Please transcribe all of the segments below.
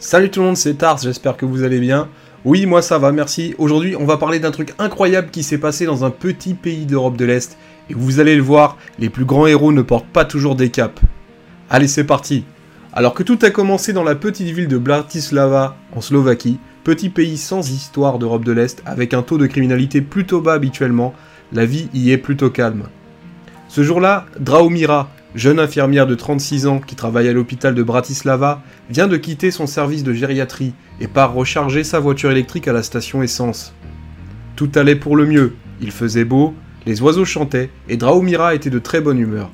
Salut tout le monde, c'est Tars, j'espère que vous allez bien. Oui, moi ça va, merci. Aujourd'hui, on va parler d'un truc incroyable qui s'est passé dans un petit pays d'Europe de l'Est. Et vous allez le voir, les plus grands héros ne portent pas toujours des capes. Allez, c'est parti. Alors que tout a commencé dans la petite ville de Bratislava, en Slovaquie, petit pays sans histoire d'Europe de l'Est, avec un taux de criminalité plutôt bas habituellement, la vie y est plutôt calme. Ce jour-là, Draumira, jeune infirmière de 36 ans qui travaille à l'hôpital de Bratislava, vient de quitter son service de gériatrie et part recharger sa voiture électrique à la station essence. Tout allait pour le mieux, il faisait beau, les oiseaux chantaient et Draumira était de très bonne humeur.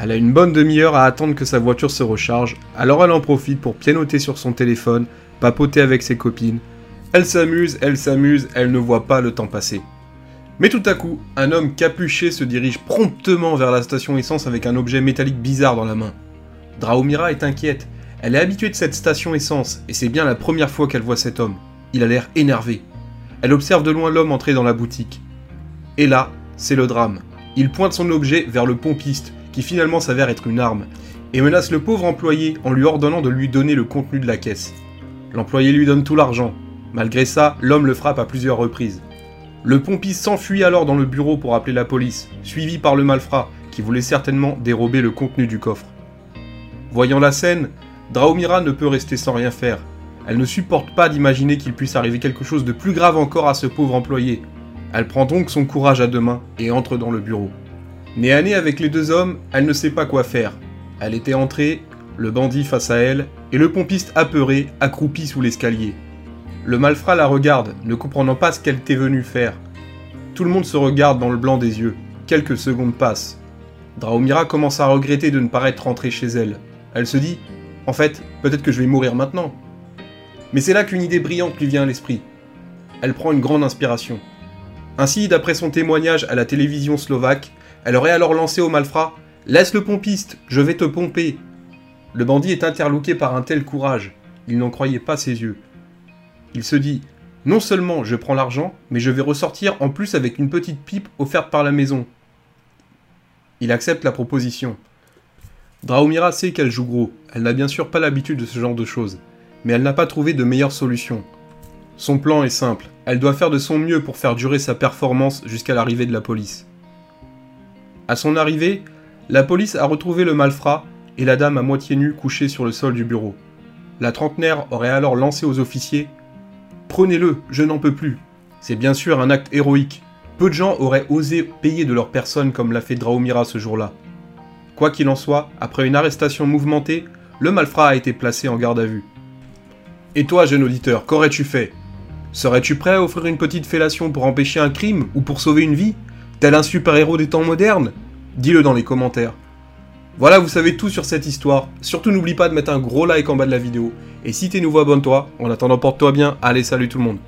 Elle a une bonne demi-heure à attendre que sa voiture se recharge, alors elle en profite pour pianoter sur son téléphone, papoter avec ses copines. Elle s'amuse, elle s'amuse, elle ne voit pas le temps passer. Mais tout à coup, un homme capuché se dirige promptement vers la station essence avec un objet métallique bizarre dans la main. Draumira est inquiète. Elle est habituée de cette station essence, et c'est bien la première fois qu'elle voit cet homme. Il a l'air énervé. Elle observe de loin l'homme entrer dans la boutique. Et là, c'est le drame. Il pointe son objet vers le pompiste, qui finalement s'avère être une arme, et menace le pauvre employé en lui ordonnant de lui donner le contenu de la caisse. L'employé lui donne tout l'argent. Malgré ça, l'homme le frappe à plusieurs reprises. Le pompiste s'enfuit alors dans le bureau pour appeler la police, suivi par le malfrat, qui voulait certainement dérober le contenu du coffre. Voyant la scène, Draumira ne peut rester sans rien faire. Elle ne supporte pas d'imaginer qu'il puisse arriver quelque chose de plus grave encore à ce pauvre employé. Elle prend donc son courage à deux mains et entre dans le bureau. Nez à nez avec les deux hommes, elle ne sait pas quoi faire. Elle était entrée, le bandit face à elle, et le pompiste apeuré, accroupi sous l'escalier. Le malfrat la regarde, ne comprenant pas ce qu'elle était venue faire. Tout le monde se regarde dans le blanc des yeux. Quelques secondes passent. Draumira commence à regretter de ne pas être rentrée chez elle. Elle se dit En fait, peut-être que je vais mourir maintenant. Mais c'est là qu'une idée brillante lui vient à l'esprit. Elle prend une grande inspiration. Ainsi, d'après son témoignage à la télévision slovaque, elle aurait alors lancé au malfrat Laisse le pompiste, je vais te pomper. Le bandit est interloqué par un tel courage. Il n'en croyait pas ses yeux. Il se dit Non seulement je prends l'argent, mais je vais ressortir en plus avec une petite pipe offerte par la maison. Il accepte la proposition. Draumira sait qu'elle joue gros, elle n'a bien sûr pas l'habitude de ce genre de choses, mais elle n'a pas trouvé de meilleure solution. Son plan est simple, elle doit faire de son mieux pour faire durer sa performance jusqu'à l'arrivée de la police. À son arrivée, la police a retrouvé le malfrat et la dame à moitié nue couchée sur le sol du bureau. La trentenaire aurait alors lancé aux officiers Prenez-le, je n'en peux plus. C'est bien sûr un acte héroïque. Peu de gens auraient osé payer de leur personne comme l'a fait Draumira ce jour-là. Quoi qu'il en soit, après une arrestation mouvementée, le malfrat a été placé en garde à vue. Et toi, jeune auditeur, qu'aurais-tu fait? Serais-tu prêt à offrir une petite fellation pour empêcher un crime ou pour sauver une vie? Tel un super-héros des temps modernes? Dis-le dans les commentaires. Voilà, vous savez tout sur cette histoire. Surtout n'oublie pas de mettre un gros like en bas de la vidéo. Et si t'es nouveau, abonne-toi. En attendant, porte-toi bien. Allez, salut tout le monde.